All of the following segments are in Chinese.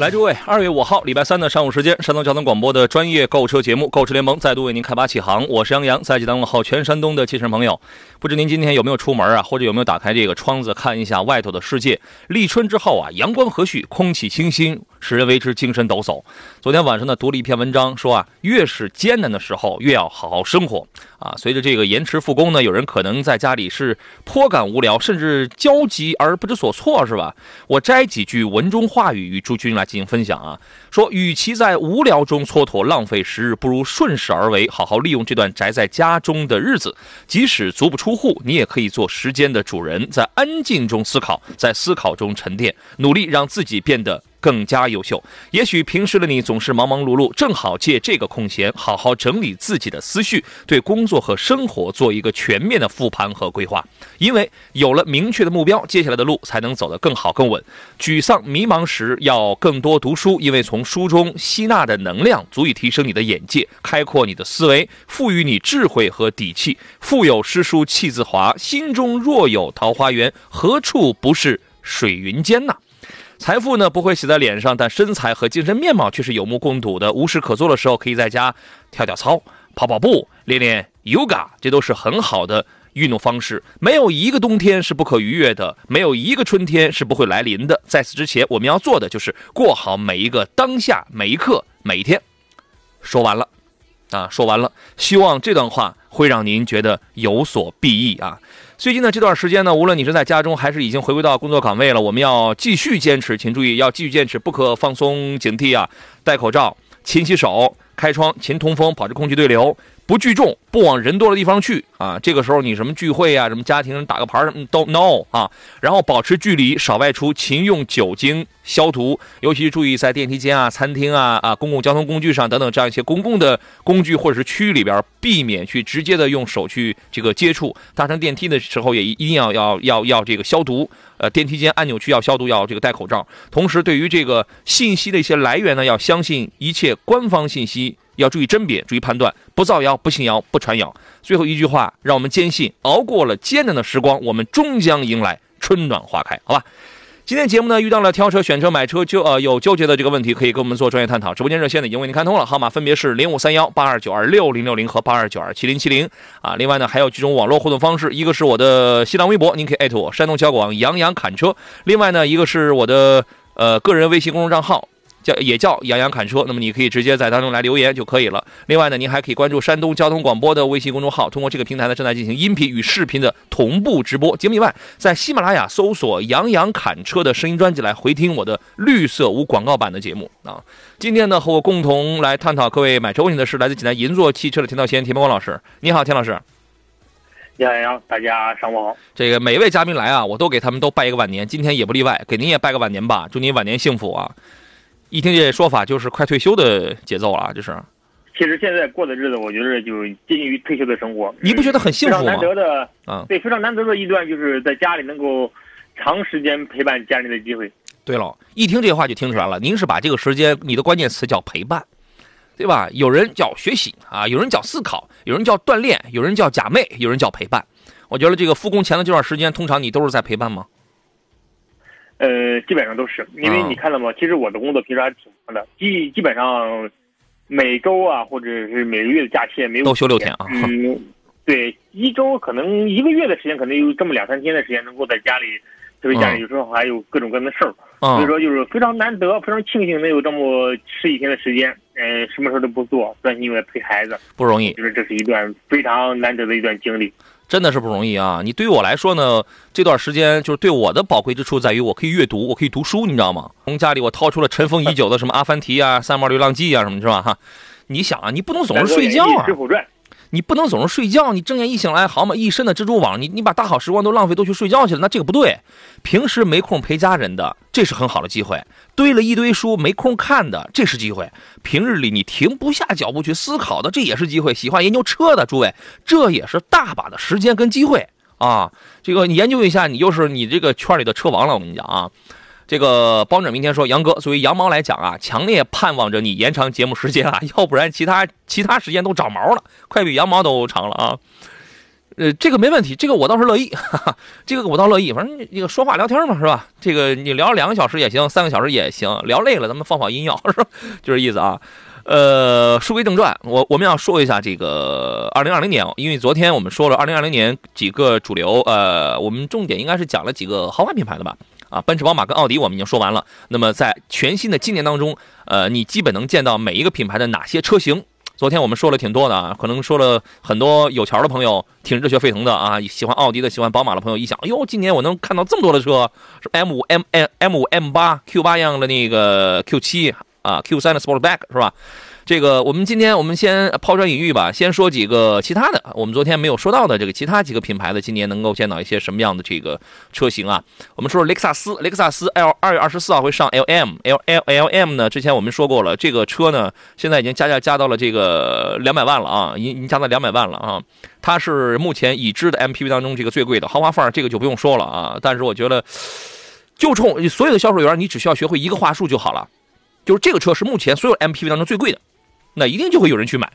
来，诸位，二月五号，礼拜三的上午时间，山东交通广播的专业购车节目《购车联盟》再度为您开发启航。我是杨洋，在济南问候全山东的汽车朋友。不知您今天有没有出门啊，或者有没有打开这个窗子看一下外头的世界？立春之后啊，阳光和煦，空气清新，使人为之精神抖擞。昨天晚上呢，读了一篇文章，说啊，越是艰难的时候，越要好好生活啊。随着这个延迟复工呢，有人可能在家里是颇感无聊，甚至焦急而不知所措，是吧？我摘几句文中话语与诸君来。进行分享啊，说与其在无聊中蹉跎浪费时日，不如顺势而为，好好利用这段宅在家中的日子。即使足不出户，你也可以做时间的主人，在安静中思考，在思考中沉淀，努力让自己变得。更加优秀。也许平时的你总是忙忙碌碌，正好借这个空闲，好好整理自己的思绪，对工作和生活做一个全面的复盘和规划。因为有了明确的目标，接下来的路才能走得更好更稳。沮丧迷茫时，要更多读书，因为从书中吸纳的能量足以提升你的眼界，开阔你的思维，赋予你智慧和底气。腹有诗书气自华，心中若有桃花源，何处不是水云间呐？财富呢不会写在脸上，但身材和精神面貌却是有目共睹的。无事可做的时候，可以在家跳跳操、跑跑步、练练 yoga，这都是很好的运动方式。没有一个冬天是不可逾越的，没有一个春天是不会来临的。在此之前，我们要做的就是过好每一个当下、每一刻、每一天。说完了，啊，说完了。希望这段话会让您觉得有所裨益啊。最近的这段时间呢，无论你是在家中还是已经回归到工作岗位了，我们要继续坚持，请注意要继续坚持，不可放松警惕啊！戴口罩，勤洗手，开窗，勤通风，保持空气对流。不聚众，不往人多的地方去啊！这个时候你什么聚会啊，什么家庭打个牌什么都 no 啊！然后保持距离，少外出，勤用酒精消毒，尤其注意在电梯间啊、餐厅啊、啊公共交通工具上等等这样一些公共的工具或者是区域里边，避免去直接的用手去这个接触。搭乘电梯的时候也一定要要要要这个消毒。呃，电梯间按钮区要消毒，要这个戴口罩。同时，对于这个信息的一些来源呢，要相信一切官方信息。要注意甄别，注意判断，不造谣，不信谣，不传谣。最后一句话，让我们坚信，熬过了艰难的时光，我们终将迎来春暖花开。好吧，今天节目呢，遇到了挑车、选车、买车就呃有纠结的这个问题，可以跟我们做专业探讨。直播间热线呢已经为您开通了，号码分别是零五三幺八二九二六零六零和八二九二七零七零啊。另外呢，还有几种网络互动方式，一个是我的新浪微博，您可以艾特我山东交广杨洋侃车。另外呢，一个是我的呃个人微信公众账号。叫也叫杨洋侃车，那么你可以直接在当中来留言就可以了。另外呢，您还可以关注山东交通广播的微信公众号，通过这个平台呢正在进行音频与视频的同步直播节目以外，在喜马拉雅搜索“杨洋侃车”的声音专辑来回听我的绿色无广告版的节目啊。今天呢，和我共同来探讨各位买车问题的是来自济南银座汽车的田道贤、田伯光老师。你好，田老师。你好，杨洋，大家上午好。这个每位嘉宾来啊，我都给他们都拜一个晚年，今天也不例外，给您也拜个晚年吧，祝您晚年幸福啊。一听这说法，就是快退休的节奏了，就是。其实现在过的日子，我觉得就接近于退休的生活。你不觉得很幸福吗？非常难得的，啊，对，非常难得的一段，就是在家里能够长时间陪伴家人的机会。对了，一听这话就听出来了，您是把这个时间，你的关键词叫陪伴，对吧？有人叫学习啊，有人叫思考，有人叫锻炼，有人叫假寐，有人叫陪伴。我觉得这个复工前的这段时间，通常你都是在陪伴吗？呃，基本上都是，因为你看到吗？其实我的工作平时还挺忙的，基基本上每周啊，或者是每个月的假期也没有都休六天啊。嗯，对，一周可能一个月的时间，可能有这么两三天的时间能够在家里，特别家里有时候还有各种各样的事儿，所以说就是非常难得，非常庆幸能有这么十几天的时间，嗯，什么事儿都不做，专心为陪孩子，不容易。就是这是一段非常难得的一段经历。真的是不容易啊！你对于我来说呢，这段时间就是对我的宝贵之处在于，我可以阅读，我可以读书，你知道吗？从家里我掏出了尘封已久的什么《阿凡提》啊、《三毛流浪记》啊什么，是吧？哈，你想啊，你不能总是睡觉啊。水浒传》你不能总是睡觉，你睁眼一醒来，好嘛，一身的蜘蛛网，你你把大好时光都浪费都去睡觉去了，那这个不对。平时没空陪家人的，这是很好的机会；堆了一堆书没空看的，这是机会。平日里你停不下脚步去思考的，这也是机会。喜欢研究车的诸位，这也是大把的时间跟机会啊。这个你研究一下，你就是你这个圈里的车王了。我跟你讲啊。这个包拯明天说：“杨哥，作为羊毛来讲啊，强烈盼望着你延长节目时间啊，要不然其他其他时间都长毛了，快比羊毛都长了啊。呃，这个没问题，这个我倒是乐意，哈哈，这个我倒乐意。反正这个说话聊天嘛，是吧？这个你聊两个小时也行，三个小时也行，聊累了咱们放放音乐，是吧？就这意思啊。呃，书归正传，我我们要说一下这个二零二零年，因为昨天我们说了二零二零年几个主流，呃，我们重点应该是讲了几个豪华品牌的吧。”啊，奔驰、宝马跟奥迪我们已经说完了。那么在全新的今年当中，呃，你基本能见到每一个品牌的哪些车型？昨天我们说了挺多的啊，可能说了很多有钱的朋友挺热血沸腾的啊，喜欢奥迪的、喜欢宝马的朋友一想，哎呦，今年我能看到这么多的车，是 M 五、M M M 五、M 八、Q 八样的那个 Q 七啊，Q 三的 Sportback 是吧？这个我们今天我们先抛砖引玉吧，先说几个其他的，我们昨天没有说到的这个其他几个品牌的今年能够见到一些什么样的这个车型啊？我们说雷克萨斯，雷克萨斯 L 二月二十四号会上 L M，L L L M 呢？之前我们说过了，这个车呢现在已经加价加到了这个两百万了啊，已经加到两百万了啊。它是目前已知的 MPV 当中这个最贵的豪华范儿，这个就不用说了啊。但是我觉得，就冲所有的销售员，你只需要学会一个话术就好了，就是这个车是目前所有 MPV 当中最贵的。那一定就会有人去买，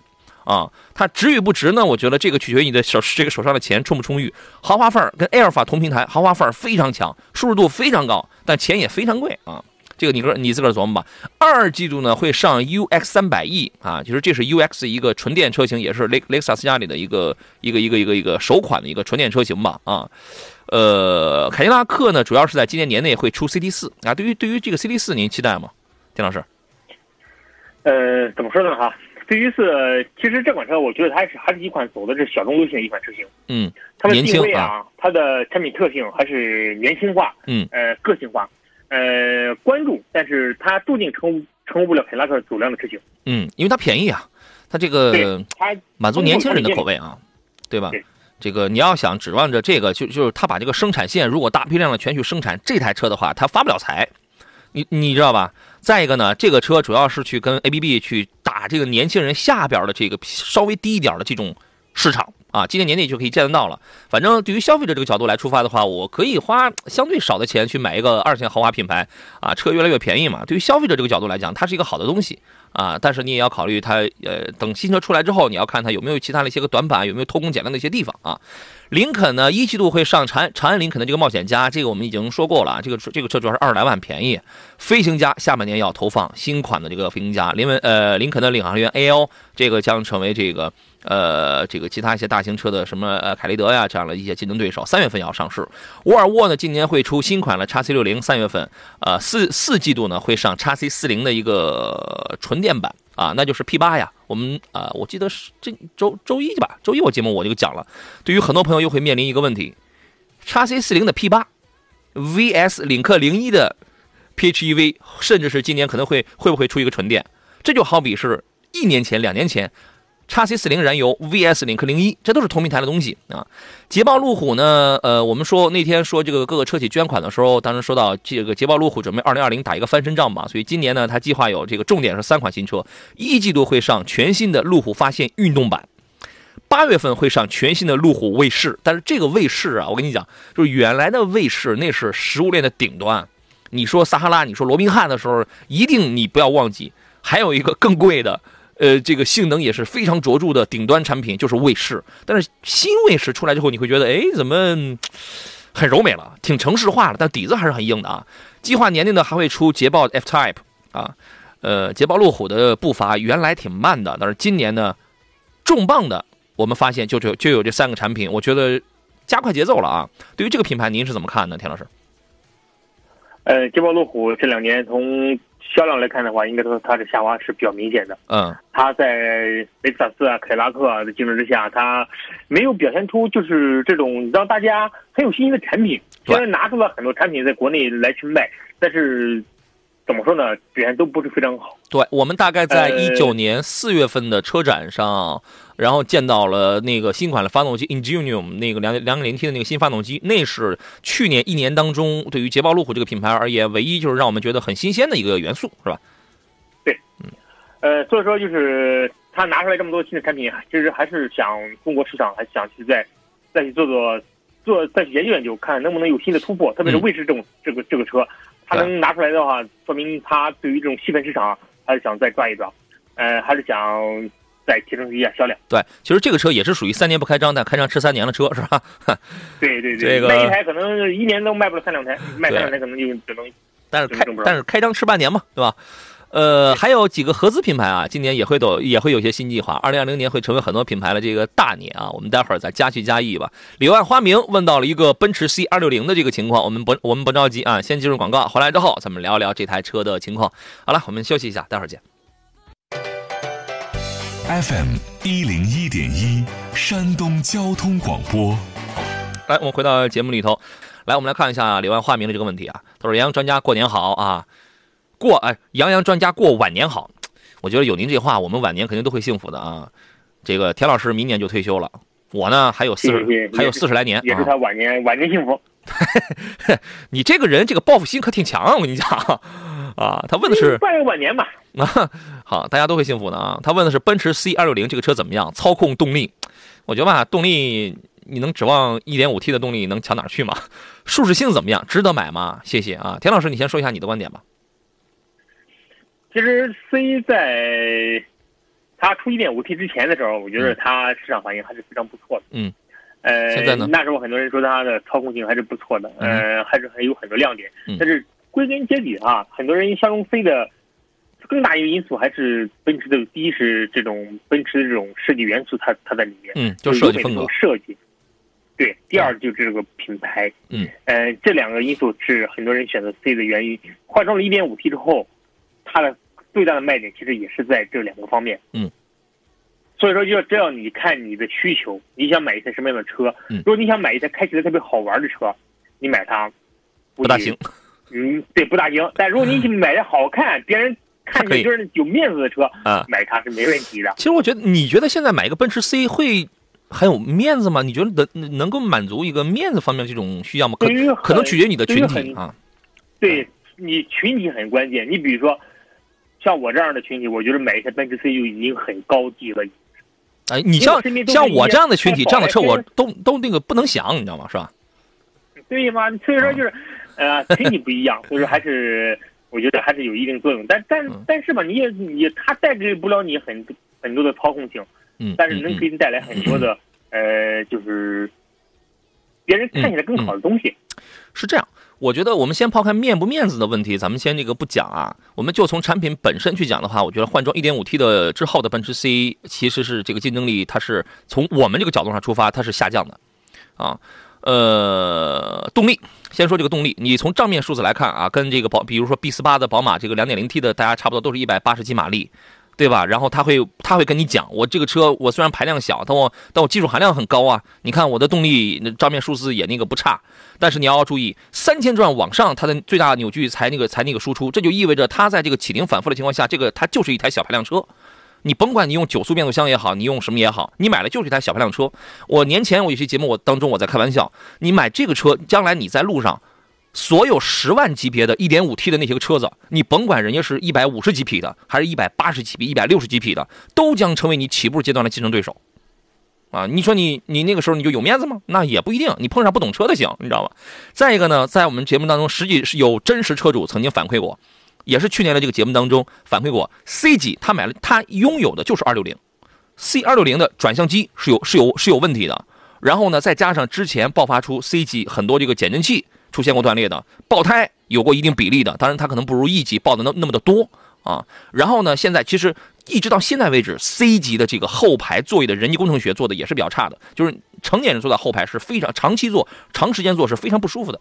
啊，它值与不值呢？我觉得这个取决于你的手这个手上的钱充不充裕。豪华范儿跟埃尔法同平台，豪华范儿非常强，舒适度非常高，但钱也非常贵啊。这个你个你自个儿琢磨吧。二季度呢会上 UX 三百 E 啊，就是这是 UX 一个纯电车型，也是雷雷克萨斯家里的一个一个一个一个一个首款的一个纯电车型吧啊。呃，凯迪拉克呢主要是在今年年内会出 CT 四啊。对于对于这个 CT 四，您期待吗，丁老师？呃，怎么说呢哈对于是其实这款车，我觉得它是还是一款走的是小众路线的一款车型。嗯，它的定位啊，它的产品特性还是年轻化，嗯，呃，个性化，呃，关注，但是它注定成成为不了凯迪拉克走量的车型。嗯，因为它便宜啊，它这个它满足年轻人的口味啊，对吧？这个你要想指望着这个，就就是它把这个生产线如果大批量的全去生产这台车的话，它发不了财。你你知道吧？再一个呢，这个车主要是去跟 A B B 去打这个年轻人下边的这个稍微低一点的这种市场啊，今年年底就可以见得到了。反正对于消费者这个角度来出发的话，我可以花相对少的钱去买一个二线豪华品牌啊，车越来越便宜嘛。对于消费者这个角度来讲，它是一个好的东西啊。但是你也要考虑它，呃，等新车出来之后，你要看它有没有其他的一些个短板，有没有偷工减料的一些地方啊。林肯呢，一季度会上长安长安林肯的这个冒险家，这个我们已经说过了。这个这个车主要是二十来万便宜。飞行家下半年要投放新款的这个飞行家，林文呃林肯的领航员 AL，这个将成为这个呃这个其他一些大型车的什么呃凯雷德呀这样的一些竞争对手。三月份要上市。沃尔沃呢今年会出新款的叉 C 六零，三月份呃四四季度呢会上叉 C 四零的一个纯电版。啊，那就是 P 八呀。我们啊，我记得是这周周一吧，周一我节目我就讲了。对于很多朋友又会面临一个问题：叉 C 四零的 P 八，VS 领克零一的 PHEV，甚至是今年可能会会不会出一个纯电？这就好比是一年前、两年前。叉 C 四零燃油 VS 领克零一，这都是同平台的东西啊。捷豹路虎呢？呃，我们说那天说这个各个车企捐款的时候，当时说到这个捷豹路虎准备二零二零打一个翻身仗嘛，所以今年呢，它计划有这个重点是三款新车，一季度会上全新的路虎发现运动版，八月份会上全新的路虎卫士。但是这个卫士啊，我跟你讲，就是原来的卫士那是食物链的顶端。你说撒哈拉，你说罗宾汉的时候，一定你不要忘记，还有一个更贵的。呃，这个性能也是非常卓著的顶端产品，就是卫士。但是新卫士出来之后，你会觉得，哎，怎么很柔美了，挺城市化了，但底子还是很硬的啊。计划年内呢还会出捷豹 F Type 啊，呃，捷豹路虎的步伐原来挺慢的，但是今年呢，重磅的，我们发现就就就有这三个产品，我觉得加快节奏了啊。对于这个品牌，您是怎么看呢，田老师？呃，捷豹路虎这两年从销量来看的话，应该说它的下滑是比较明显的。嗯，它在雷克萨斯啊、凯拉克啊的竞争之下，它没有表现出就是这种让大家很有信心的产品。虽然拿出了很多产品在国内来去卖，但是怎么说呢？表现都不是非常好。对我们大概在一九年四月份的车展上，然后见到了那个新款的发动机 Ingenium 那个两两点零 T 的那个新发动机，那是去年一年当中对于捷豹路虎这个品牌而言，唯一就是让我们觉得很新鲜的一个元素，是吧？对，嗯，呃，所以说就是他拿出来这么多新的产品，其实还是想中国市场还想去再再去做做做再去研究研究，看能不能有新的突破，特别是卫士这种这个这个车。他能拿出来的话，说明他对于这种细分市场还是想再抓一抓，呃，还是想再提升一下销量。对，其实这个车也是属于三年不开张，但开张吃三年的车，是吧？对对对，这个卖一台可能一年都卖不了三两台，卖三两台可能就只能。但是开但是开张吃半年嘛，对吧？呃，还有几个合资品牌啊，今年也会有也会有些新计划。二零二零年会成为很多品牌的这个大年啊，我们待会儿再加去加意吧。柳暗花明问到了一个奔驰 C 二六零的这个情况，我们不我们不着急啊，先进入广告，回来之后咱们聊一聊这台车的情况。好了，我们休息一下，待会儿见。FM 一零一点一，山东交通广播。来，我们回到节目里头，来，我们来看一下柳暗花明的这个问题啊。他说：“杨专家过年好啊。”过哎，杨洋专家过晚年好，我觉得有您这话，我们晚年肯定都会幸福的啊。这个田老师明年就退休了，我呢还有四十，还有四十来年，也是他晚年晚年幸福。你这个人这个报复心可挺强啊，我跟你讲啊。他问的是拜个晚年吧。啊，好，大家都会幸福的啊。他问的是奔驰 C 二六零这个车怎么样？操控动力，我觉得吧，动力你能指望一点五 T 的动力能强哪去吗？舒适性怎么样？值得买吗？谢谢啊，田老师，你先说一下你的观点吧。其实 C 在它出 1.5T 之前的时候，我觉得它市场反应还是非常不错的。嗯，呃，现在呢？那时候很多人说它的操控性还是不错的，呃，还是还有很多亮点。但是归根结底啊，很多人相中 C 的更大一个因素还是奔驰的。第一是这种奔驰的这种设计元素，它它在里面，嗯，就设计风格设计。对，第二就是这个品牌，嗯，呃，这两个因素是很多人选择 C 的原因。换装了 1.5T 之后，它的最大的卖点其实也是在这两个方面，嗯，所以说就这样你看你的需求，你想买一台什么样的车，嗯，如果你想买一台开起来特别好玩的车，你买它不大行，嗯，对，不大行。但如果你买的好看，别人看你就是有面子的车，啊，买它是没问题的。其实我觉得，你觉得现在买一个奔驰 C 会很有面子吗？你觉得能能够满足一个面子方面这种需要吗？可可能取决于你的群体啊。对你群体很关键，你比如说。像我这样的群体，我觉得买一台奔驰 C 就已经很高级了。哎，你像像我这样的群体，这样的车我都都那个不能想，你知道吗？是吧？对嘛？所以说就是，呃，群体不一样，所以说还是我觉得还是有一定作用。但但但是吧，你也你它带给不了你很很多的操控性，嗯，但是能给你带来很多的呃，就是别人看起来更好的东西。是这样。我觉得我们先抛开面不面子的问题，咱们先这个不讲啊，我们就从产品本身去讲的话，我觉得换装 1.5T 的之后的奔驰 C 其实是这个竞争力，它是从我们这个角度上出发，它是下降的，啊，呃，动力，先说这个动力，你从账面数字来看啊，跟这个宝，比如说 B48 的宝马这个 2.0T 的，大家差不多都是一百八十几马力。对吧？然后他会他会跟你讲，我这个车我虽然排量小，但我但我技术含量很高啊。你看我的动力账面数字也那个不差，但是你要注意，三千转往上它的最大扭矩才那个才那个输出，这就意味着它在这个启停反复的情况下，这个它就是一台小排量车。你甭管你用九速变速箱也好，你用什么也好，你买的就是一台小排量车。我年前我有些节目我当中我在开玩笑，你买这个车，将来你在路上。所有十万级别的一点五 T 的那些个车子，你甭管人家是一百五十几匹的，还是一百八十几匹、一百六十几匹的，都将成为你起步阶段的竞争对手。啊，你说你你那个时候你就有面子吗？那也不一定，你碰上不懂车的行，你知道吧？再一个呢，在我们节目当中，实际是有真实车主曾经反馈过，也是去年的这个节目当中反馈过，C 级他买了，他拥有的就是二六零，C 二六零的转向机是有是有是有问题的，然后呢，再加上之前爆发出 C 级很多这个减震器。出现过断裂的爆胎有过一定比例的，当然它可能不如 E 级爆的那那么的多啊。然后呢，现在其实一直到现在为止，C 级的这个后排座椅的人机工程学做的也是比较差的，就是成年人坐在后排是非常长期坐、长时间坐是非常不舒服的。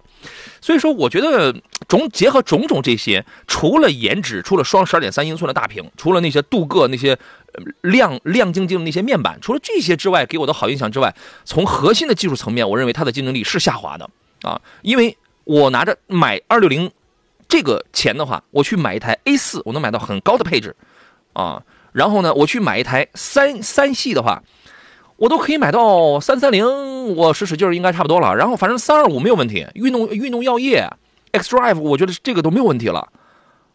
所以说，我觉得种结合种种这些，除了颜值，除了双十二点三英寸的大屏，除了那些镀铬那些亮亮晶晶的那些面板，除了这些之外，给我的好印象之外，从核心的技术层面，我认为它的竞争力是下滑的啊，因为。我拿着买二六零这个钱的话，我去买一台 A 四，我能买到很高的配置，啊，然后呢，我去买一台三三系的话，我都可以买到三三零，我使使劲儿应该差不多了。然后反正三二五没有问题，运动运动药业 X Drive，我觉得这个都没有问题了，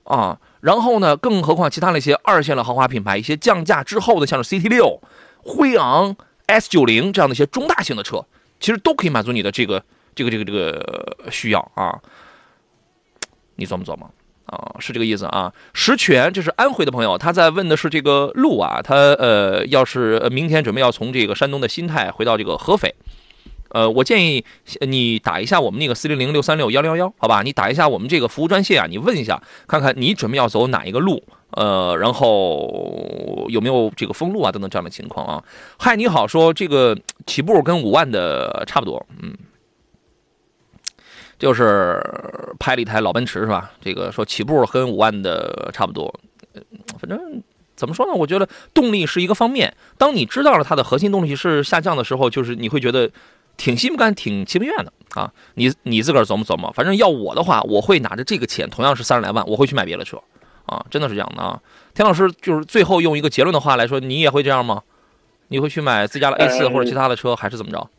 啊，然后呢，更何况其他那些二线的豪华品牌，一些降价之后的，像是 CT 六、辉昂 S 九零这样的一些中大型的车，其实都可以满足你的这个这个这个这个需要啊。你琢磨琢磨啊，是这个意思啊。石泉，这是安徽的朋友，他在问的是这个路啊。他呃，要是明天准备要从这个山东的新泰回到这个合肥，呃，我建议你打一下我们那个四零零六三六幺零幺幺，好吧？你打一下我们这个服务专线啊，你问一下，看看你准备要走哪一个路，呃，然后有没有这个封路啊等等这样的情况啊。嗨，你好，说这个起步跟五万的差不多，嗯。就是拍了一台老奔驰是吧？这个说起步跟五万的差不多，反正怎么说呢？我觉得动力是一个方面。当你知道了它的核心动力是下降的时候，就是你会觉得挺心不甘、挺情不愿的啊。你你自个儿琢磨琢磨。反正要我的话，我会拿着这个钱，同样是三十来万，我会去买别的车啊，真的是这样的啊。田老师就是最后用一个结论的话来说，你也会这样吗？你会去买自家的 A 四或者其他的车，还是怎么着？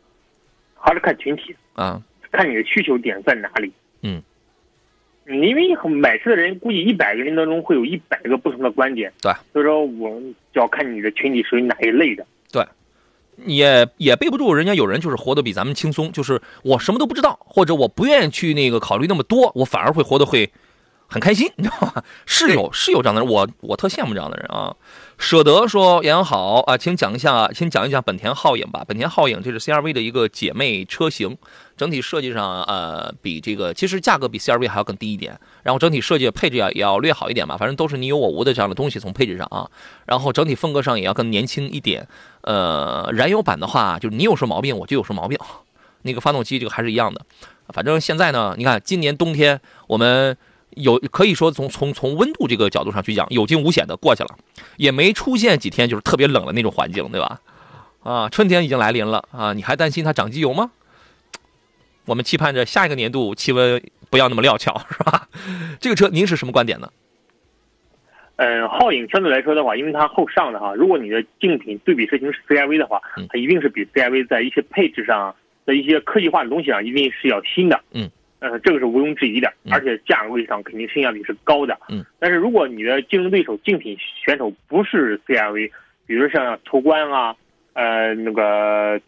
还是看群体啊。看你的需求点在哪里，嗯，因为买车的人估计一百个人当中会有一百个不同的观点，对，所以说我就要看你的群体属于哪一类的，对，也也背不住人家有人就是活得比咱们轻松，就是我什么都不知道，或者我不愿意去那个考虑那么多，我反而会活得会很开心，你知道吗？是有是有这样的人，我我特羡慕这样的人啊。舍得说杨洋好啊，请讲一下，先讲一讲本田皓影吧。本田皓影这是 CRV 的一个姐妹车型，整体设计上呃比这个其实价格比 CRV 还要更低一点，然后整体设计配置要也要略好一点吧，反正都是你有我无的这样的东西从配置上啊，然后整体风格上也要更年轻一点。呃，燃油版的话，就是你有什么毛病我就有什么毛病，那个发动机这个还是一样的。反正现在呢，你看今年冬天我们。有可以说从从从温度这个角度上去讲，有惊无险的过去了，也没出现几天就是特别冷的那种环境，对吧？啊，春天已经来临了啊，你还担心它长机油吗？我们期盼着下一个年度气温不要那么料峭，是吧？这个车您是什么观点呢？嗯，皓影相对来说的话，因为它后上的哈，如果你的竞品对比车型是 CRV 的话，它一定是比 CRV 在一些配置上在一些科技化的东西上一定是要新的。嗯。呃，这个是毋庸置疑的，而且价位上肯定性价比是高的。嗯，但是如果你的竞争对手竞品选手不是 CRV，比如像途观啊，呃，那个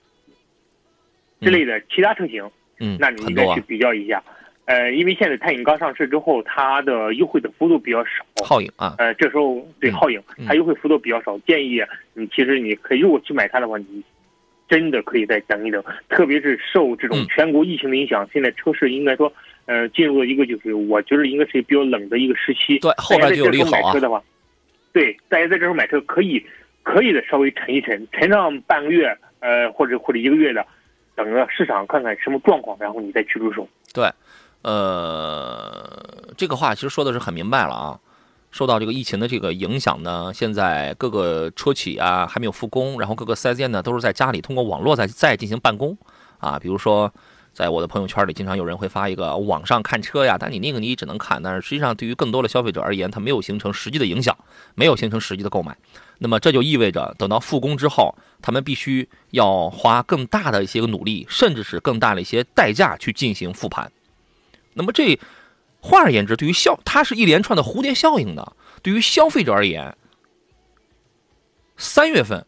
之类的其他车型，嗯，那你应该去比较一下。呃，因为现在泰影刚上市之后，它的优惠的幅度比较少。皓影啊，呃，这时候对皓影，它优惠幅度比较少，建议你其实你可以如果去买它的话，你。真的可以再等一等，特别是受这种全国疫情的影响，现在车市应该说，呃，进入了一个就是我觉得应该是比较冷的一个时期。对，后边就有利好啊。买车的话，对，大家在这时候买车可以，可以的稍微沉一沉，沉上半个月，呃，或者或者一个月的，等着市场看看什么状况，然后你再去入手。对，呃，这个话其实说的是很明白了啊。受到这个疫情的这个影响呢，现在各个车企啊还没有复工，然后各个四 S 店呢都是在家里通过网络在在进行办公啊。比如说，在我的朋友圈里，经常有人会发一个网上看车呀，但你那个你只能看，但是实际上对于更多的消费者而言，它没有形成实际的影响，没有形成实际的购买。那么这就意味着，等到复工之后，他们必须要花更大的一些个努力，甚至是更大的一些代价去进行复盘。那么这。换而言之，对于消，它是一连串的蝴蝶效应的。对于消费者而言，三月份，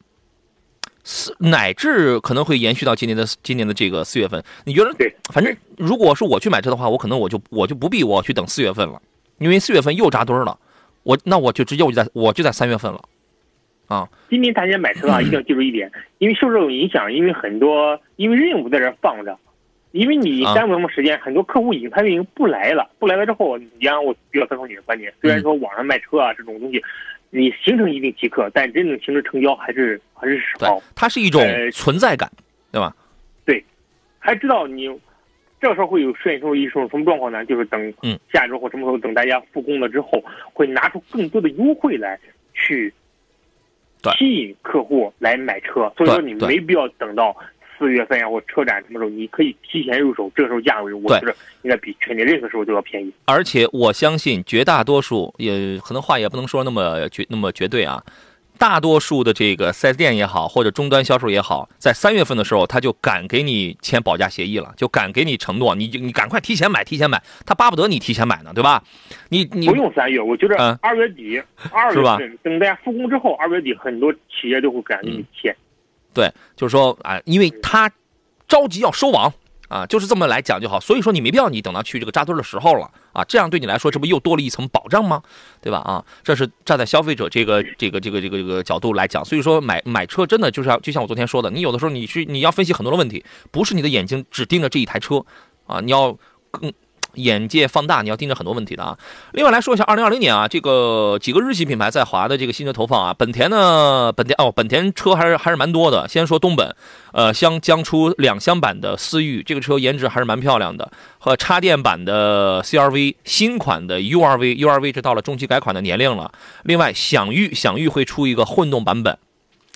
四乃至可能会延续到今年的今年的这个四月份。你觉得？对，反正如果是我去买车的话，我可能我就我就不必我去等四月份了，因为四月份又扎堆了。我那我就直接我就在我就在三月份了，啊。今年大家买车啊，一定要记住一点，因为受这种影响，因为很多因为任务在这放着。因为你耽误那么时间，很多客户已经他已经不来了，不来了之后，你让我比较赞同你的观点。虽然说网上卖车啊这种东西，你形成一定即可，但真正形成成交还是还是少。它是一种存在感，对吧？对，还知道你这时候会有出现出一种什么状况呢？就是等下周或什么时候等大家复工了之后，会拿出更多的优惠来去吸引客户来买车。所以说你没必要等到。四月份呀或车展什么时候，你可以提前入手，这个时候价位我觉得应该比全年任何时候都要便宜。而且我相信绝大多数，也可能话也不能说那么绝那么绝对啊。大多数的这个 4S 店也好，或者终端销售也好，在三月份的时候，他就敢给你签保价协议了，就敢给你承诺，你你赶快提前买，提前买，他巴不得你提前买呢，对吧？你你不用三月，我觉得二月底、二月份等待复工之后，二月底很多企业都会敢给你签。对，就是说啊，因为他着急要收网。啊，就是这么来讲就好，所以说你没必要你等到去这个扎堆的时候了啊，这样对你来说这不又多了一层保障吗？对吧？啊，这是站在消费者这个这个这个这个这个角度来讲，所以说买买车真的就是要就像我昨天说的，你有的时候你去你要分析很多的问题，不是你的眼睛只盯着这一台车啊，你要更。眼界放大，你要盯着很多问题的啊。另外来说一下，二零二零年啊，这个几个日系品牌在华的这个新车投放啊，本田呢，本田哦，本田车还是还是蛮多的。先说东本，呃，将将出两厢版的思域，这个车颜值还是蛮漂亮的，和插电版的 CRV，新款的 URV，URV 这到了中期改款的年龄了。另外，享域享域会出一个混动版本，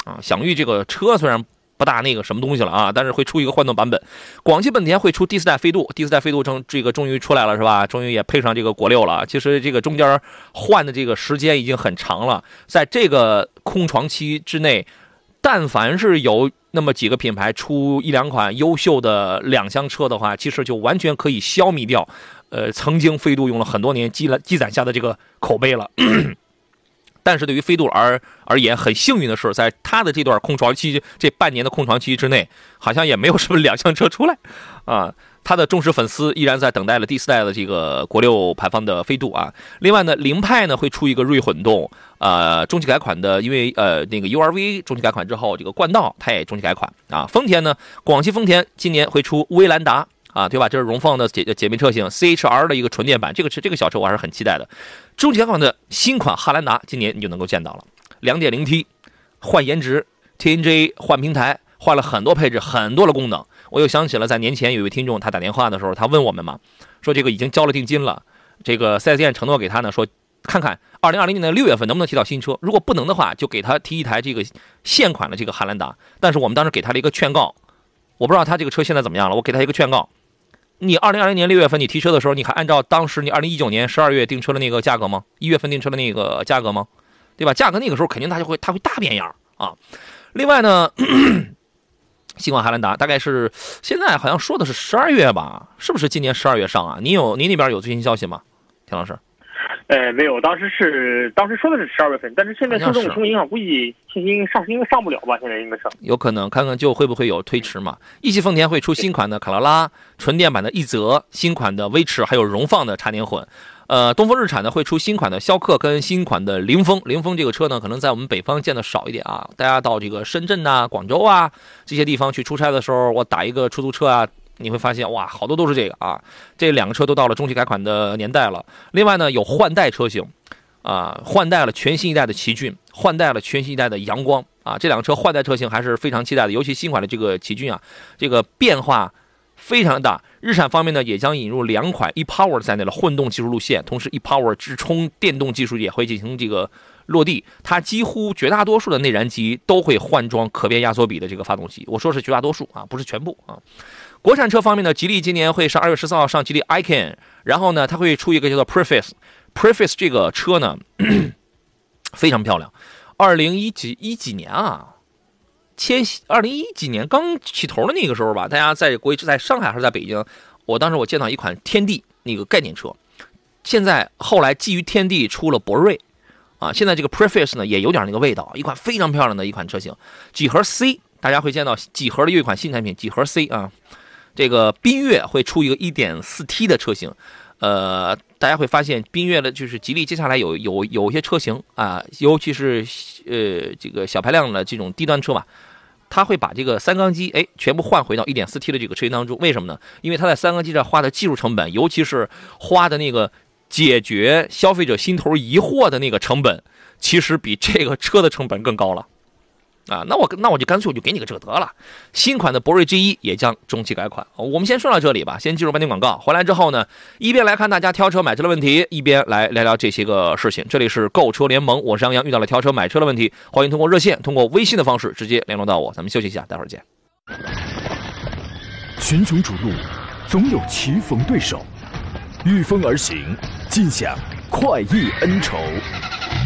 啊，享域这个车虽然。不大那个什么东西了啊，但是会出一个换动版本。广汽本田会出第四代飞度，第四代飞度终这个终于出来了是吧？终于也配上这个国六了。其实这个中间换的这个时间已经很长了，在这个空床期之内，但凡是有那么几个品牌出一两款优秀的两厢车的话，其实就完全可以消弭掉，呃，曾经飞度用了很多年积了积攒下的这个口碑了。但是对于飞度而而言，很幸运的是，在它的这段空床期，这半年的空床期之内，好像也没有什么两厢车出来，啊，它的忠实粉丝依然在等待了第四代的这个国六排放的飞度啊。另外呢，凌派呢会出一个锐混动，呃，中期改款的，因为呃那个 URV 中期改款之后，这个冠道它也中期改款啊。丰田呢，广汽丰田今年会出威兰达。啊，对吧？这是荣放的姐姐妹车型，CHR 的一个纯电版，这个车这个小车我还是很期待的。中期改款的新款汉兰达，今年你就能够见到了，2.0T，换颜值，TNGA 换平台，换了很多配置，很多的功能。我又想起了在年前有一位听众，他打电话的时候，他问我们嘛，说这个已经交了定金了，这个 4S 店承诺给他呢，说看看2020年的六月份能不能提到新车，如果不能的话，就给他提一台这个现款的这个汉兰达。但是我们当时给他了一个劝告，我不知道他这个车现在怎么样了，我给他一个劝告。你二零二零年六月份你提车的时候，你还按照当时你二零一九年十二月订车的那个价格吗？一月份订车的那个价格吗？对吧？价格那个时候肯定它就会它会大变样啊。另外呢，新款汉兰达大概是现在好像说的是十二月吧？是不是今年十二月上啊？你有你那边有最新消息吗，田老师？呃，没有，当时是当时说的是十二月份，但是现在受这种情况影响，估计信心上应该上不了吧？现在应该是，有可能看看就会不会有推迟嘛？一汽丰田会出新款的卡罗拉，纯电版的奕泽，新款的威驰，还有荣放的插电混。呃，东风日产呢会出新款的逍客跟新款的凌风。凌风这个车呢，可能在我们北方见的少一点啊。大家到这个深圳呐、广州啊这些地方去出差的时候，我打一个出租车啊。你会发现哇，好多都是这个啊，这两个车都到了中期改款的年代了。另外呢，有换代车型，啊，换代了全新一代的奇骏，换代了全新一代的阳光啊，这两个车换代车型还是非常期待的。尤其新款的这个奇骏啊，这个变化非常大。日产方面呢，也将引入两款 ePower 在内的混动技术路线，同时 ePower 直充电动技术也会进行这个落地。它几乎绝大多数的内燃机都会换装可变压缩比的这个发动机。我说是绝大多数啊，不是全部啊。国产车方面呢，吉利今年会上二月十四号上吉利 icon，然后呢，它会出一个叫做 Preface，Preface 这个车呢 非常漂亮，二零一几一几年啊，千禧二零一几年刚起头的那个时候吧，大家在国在上海还是在北京，我当时我见到一款天地那个概念车，现在后来基于天地出了博瑞，啊，现在这个 Preface 呢也有点那个味道，一款非常漂亮的一款车型，几何 C，大家会见到几何的又一款新产品几何 C 啊。这个缤越会出一个 1.4T 的车型，呃，大家会发现缤越的就是吉利接下来有有有一些车型啊，尤其是呃这个小排量的这种低端车吧，它会把这个三缸机哎全部换回到 1.4T 的这个车型当中。为什么呢？因为它在三缸机上花的技术成本，尤其是花的那个解决消费者心头疑惑的那个成本，其实比这个车的成本更高了。啊，那我那我就干脆我就给你个这个得了。新款的博瑞 G 一也将中期改款。我们先说到这里吧，先进入半天广告。回来之后呢，一边来看大家挑车买车的问题，一边来聊聊这些个事情。这里是购车联盟，我是杨洋。遇到了挑车买车的问题，欢迎通过热线、通过微信的方式直接联络到我。咱们休息一下，待会儿见。群雄逐鹿，总有棋逢对手，御风而行，尽享快意恩仇。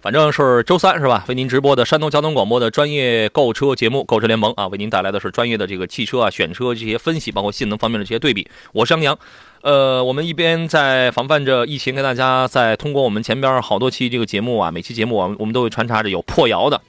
反正是周三，是吧？为您直播的山东交通广播的专业购车节目《购车联盟》啊，为您带来的是专业的这个汽车啊选车这些分析，包括性能方面的这些对比。我是杨洋。呃，我们一边在防范着疫情，跟大家在通过我们前边好多期这个节目啊，每期节目我们，我们都会穿插着有破谣的、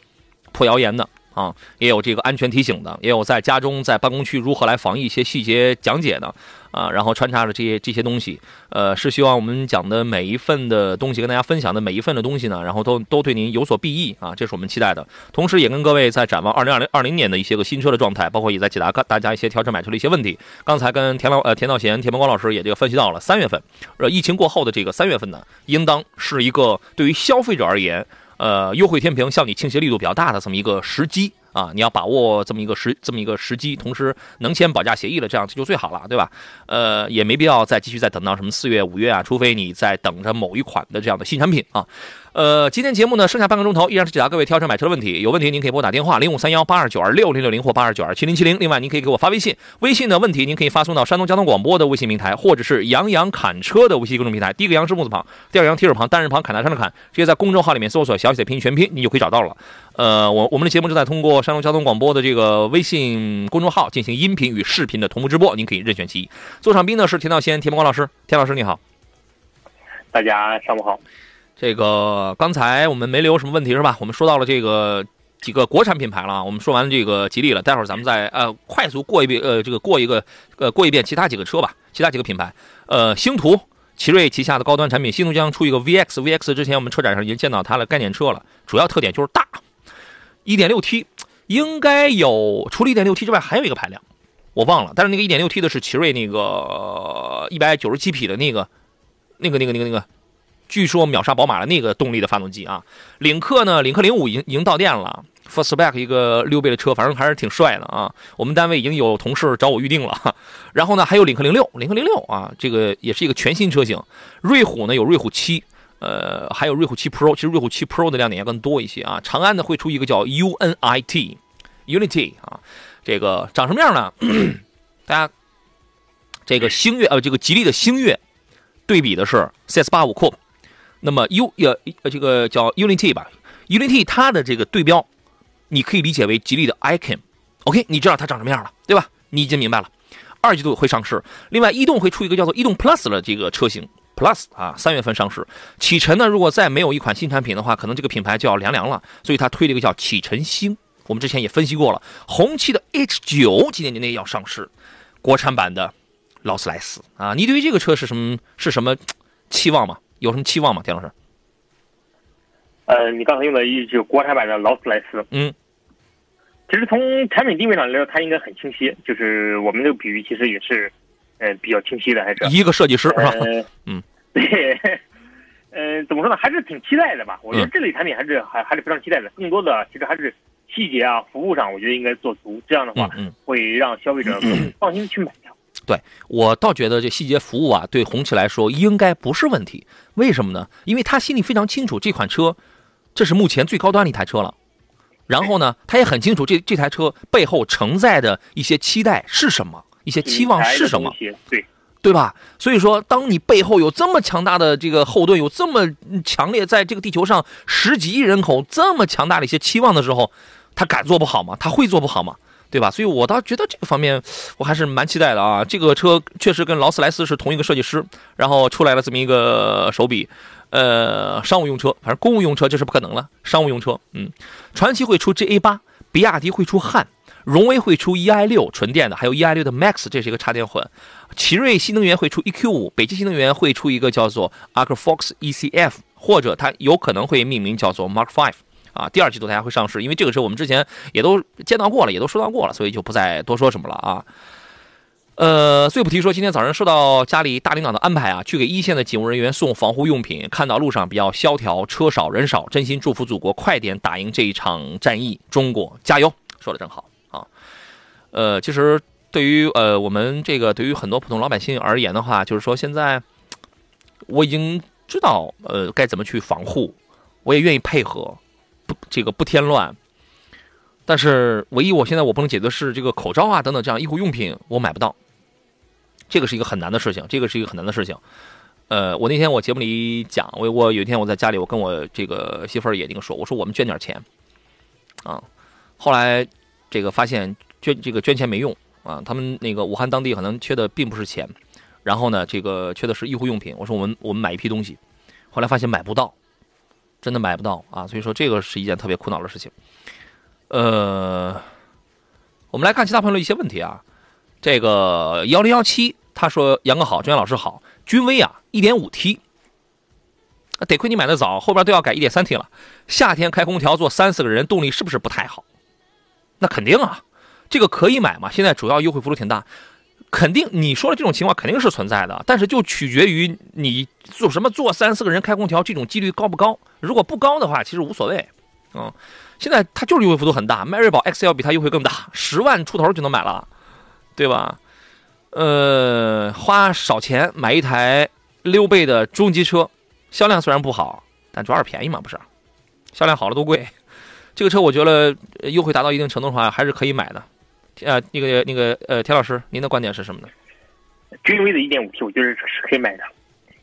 破谣言的啊，也有这个安全提醒的，也有在家中在办公区如何来防疫一些细节讲解的。啊，然后穿插着这些这些东西，呃，是希望我们讲的每一份的东西，跟大家分享的每一份的东西呢，然后都都对您有所裨益啊，这是我们期待的。同时，也跟各位在展望二零二零二零年的一些个新车的状态，包括也在解答大家一些调车买车的一些问题。刚才跟田老呃田道贤、田伯光老师也这个分析到了，三月份，呃，疫情过后的这个三月份呢，应当是一个对于消费者而言，呃，优惠天平向你倾斜力度比较大的这么一个时机。啊，你要把握这么一个时这么一个时机，同时能签保价协议了，这样就最好了，对吧？呃，也没必要再继续再等到什么四月、五月啊，除非你在等着某一款的这样的新产品啊。呃，今天节目呢，剩下半个钟头，依然是解答各位挑车买车的问题。有问题您可以拨打电话零五三幺八二九二六零六零或八二九二七零七零。另外，您可以给我发微信，微信的问题您可以发送到山东交通广播的微信平台，或者是杨洋侃车的微信公众平台。第一个杨是木字旁，第二个杨提手旁，单人旁，侃大山的侃，直接在公众号里面搜索小写的拼音全拼，你就可以找到了。呃，我我们的节目正在通过山东交通广播的这个微信公众号进行音频与视频的同步直播，您可以任选其一。座上宾呢是田道先、田光老师，田老师你好，大家上午好。这个刚才我们没留什么问题是吧？我们说到了这个几个国产品牌了，我们说完这个吉利了，待会儿咱们再呃快速过一遍呃这个过一个呃过一遍其他几个车吧，其他几个品牌，呃星途奇瑞旗下的高端产品，星途将出一个 VX，VX 之前我们车展上已经见到它的概念车了，主要特点就是大，1.6T 应该有除了 1.6T 之外还有一个排量，我忘了，但是那个 1.6T 的是奇瑞那个197匹的那个那个那个那个那个。据说秒杀宝马的那个动力的发动机啊，领克呢，领克零五已经已经到店了，Fastback 一个溜背的车，反正还是挺帅的啊。我们单位已经有同事找我预定了。然后呢，还有领克零六，领克零六啊，这个也是一个全新车型。瑞虎呢有瑞虎七，呃，还有瑞虎七 Pro，其实瑞虎七 Pro 的亮点要更多一些啊。长安呢会出一个叫 UNIT，Unity 啊，这个长什么样呢？大家这个星越呃，这个吉利的星越对比的是 CS 八五 Coupe。那么 U 呃这个叫 Unity 吧，Unity 它的这个对标，你可以理解为吉利的 Icon，OK，你知道它长什么样了，对吧？你已经明白了。二季度会上市，另外逸动会出一个叫做逸动 Plus 的这个车型，Plus 啊，三月份上市。启辰呢，如果再没有一款新产品的话，可能这个品牌就要凉凉了，所以它推了一个叫启辰星。我们之前也分析过了，红旗的 H 九今年年内要上市，国产版的劳斯莱斯啊，你对于这个车是什么是什么期望吗？有什么期望吗，田老师？呃，你刚才用的一句国产版的劳斯莱斯，嗯，其实从产品定位上来说，它应该很清晰。就是我们这个比喻其实也是，呃，比较清晰的，还是一个设计师是吧？嗯，对，呃，怎么说呢？还是挺期待的吧。我觉得这类产品还是还还是非常期待的。更多的其实还是细节啊、服务上，我觉得应该做足。这样的话，会让消费者 更放心去买它。对我倒觉得这细节服务啊，对红旗来说应该不是问题。为什么呢？因为他心里非常清楚这款车，这是目前最高端的一台车了。然后呢，他也很清楚这这台车背后承载的一些期待是什么，一些期望是什么，对对吧？所以说，当你背后有这么强大的这个后盾，有这么强烈在这个地球上十几亿人口这么强大的一些期望的时候，他敢做不好吗？他会做不好吗？对吧？所以我倒觉得这个方面我还是蛮期待的啊。这个车确实跟劳斯莱斯是同一个设计师，然后出来了这么一个手笔，呃，商务用车，反正公务用车这是不可能了。商务用车，嗯，传祺会出 GA 八，比亚迪会出汉，荣威会出 EI 六纯电的，还有 EI 六的 Max，这是一个插电混。奇瑞新能源会出 EQ 五，北汽新能源会出一个叫做 Arcfox ECF，或者它有可能会命名叫做 Mark Five。啊，第二季度大家会上市，因为这个车我们之前也都见到过了，也都说到过了，所以就不再多说什么了啊。呃，最不提说，今天早上受到家里大领导的安排啊，去给一线的警务人员送防护用品。看到路上比较萧条，车少人少，真心祝福祖国快点打赢这一场战役，中国加油！说的真好啊。呃，其实对于呃我们这个对于很多普通老百姓而言的话，就是说现在我已经知道呃该怎么去防护，我也愿意配合，这个不添乱。但是唯一我现在我不能解决的是这个口罩啊等等这样医护用品我买不到。这个是一个很难的事情，这个是一个很难的事情。呃，我那天我节目里讲，我我有一天我在家里，我跟我这个媳妇儿也那个说，我说我们捐点钱，啊，后来这个发现捐这个捐钱没用啊，他们那个武汉当地可能缺的并不是钱，然后呢，这个缺的是医护用品。我说我们我们买一批东西，后来发现买不到，真的买不到啊，所以说这个是一件特别苦恼的事情。呃，我们来看其他朋友的一些问题啊，这个幺零幺七。他说：“杨哥好，专业老师好。君威啊，一点五 T，得亏你买的早，后边都要改一点三 T 了。夏天开空调坐三四个人，动力是不是不太好？那肯定啊，这个可以买嘛。现在主要优惠幅度挺大，肯定你说的这种情况肯定是存在的，但是就取决于你做什么坐三四个人开空调，这种几率高不高？如果不高的话，其实无所谓。嗯，现在它就是优惠幅度很大，迈锐宝 XL 比它优惠更大，十万出头就能买了，对吧？”呃，花少钱买一台溜背的中级车，销量虽然不好，但主要是便宜嘛，不是？销量好了都贵。这个车我觉得优惠达到一定程度的话，还是可以买的。呃，那个那个呃，田老师，您的观点是什么呢？君威的一点五 T，我觉得是可以买的，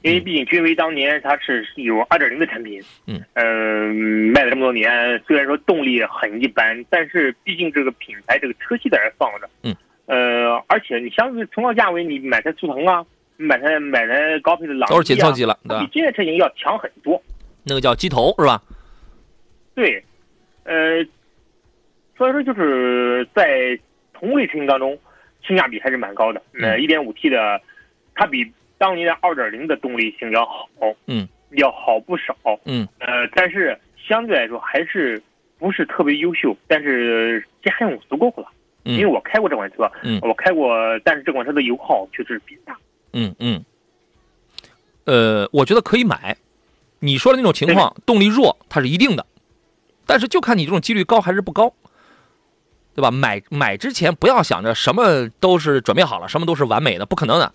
因为毕竟君威当年它是有二点零的产品，嗯，呃，卖了这么多年，虽然说动力很一般，但是毕竟这个品牌这个车系在这放着，嗯。呃，而且你相对同样价位，你买台速腾啊，买台买台高配的朗都是紧凑级了，比这些车型要强很多。那个叫机头是吧？对，呃，所以说就是在同类车型当中，性价比还是蛮高的。呃，一点五 T 的，它比当年的二点零的动力性要好，嗯，要好不少，嗯，呃，但是相对来说还是不是特别优秀，但是家用足够了。因为我开过这款车，嗯，我开过，但是这款车的油耗确实比较大。嗯嗯。呃，我觉得可以买。你说的那种情况，动力弱，它是一定的。但是就看你这种几率高还是不高，对吧？买买之前不要想着什么都是准备好了，什么都是完美的，不可能的。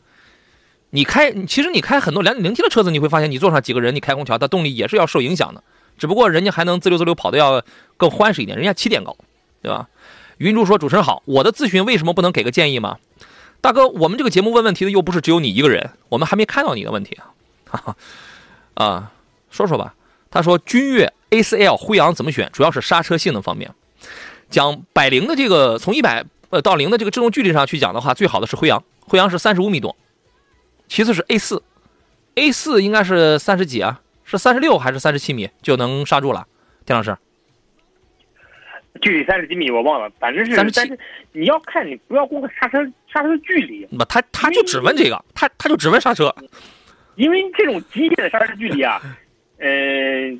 你开，其实你开很多两点零 T 的车子，你会发现你坐上几个人，你开空调，它动力也是要受影响的。只不过人家还能自溜自溜跑的要更欢实一点，人家起点高，对吧？云珠说：“主持人好，我的咨询为什么不能给个建议吗？大哥，我们这个节目问问题的又不是只有你一个人，我们还没看到你的问题啊。啊，说说吧。他说，君越 A4L 辉昂怎么选？主要是刹车性能方面。讲百零的这个从一百呃到零的这个制动距离上去讲的话，最好的是辉昂，辉昂是三十五米多，其次是 A 四，A 四应该是三十几啊？是三十六还是三十七米就能刹住了？田老师。”距离三十几米我忘了，反正是三十七。你要看你不要光看刹车刹车距离，不，他他就只问这个，他他就只问刹车，因为这种极限的刹车距离啊，嗯，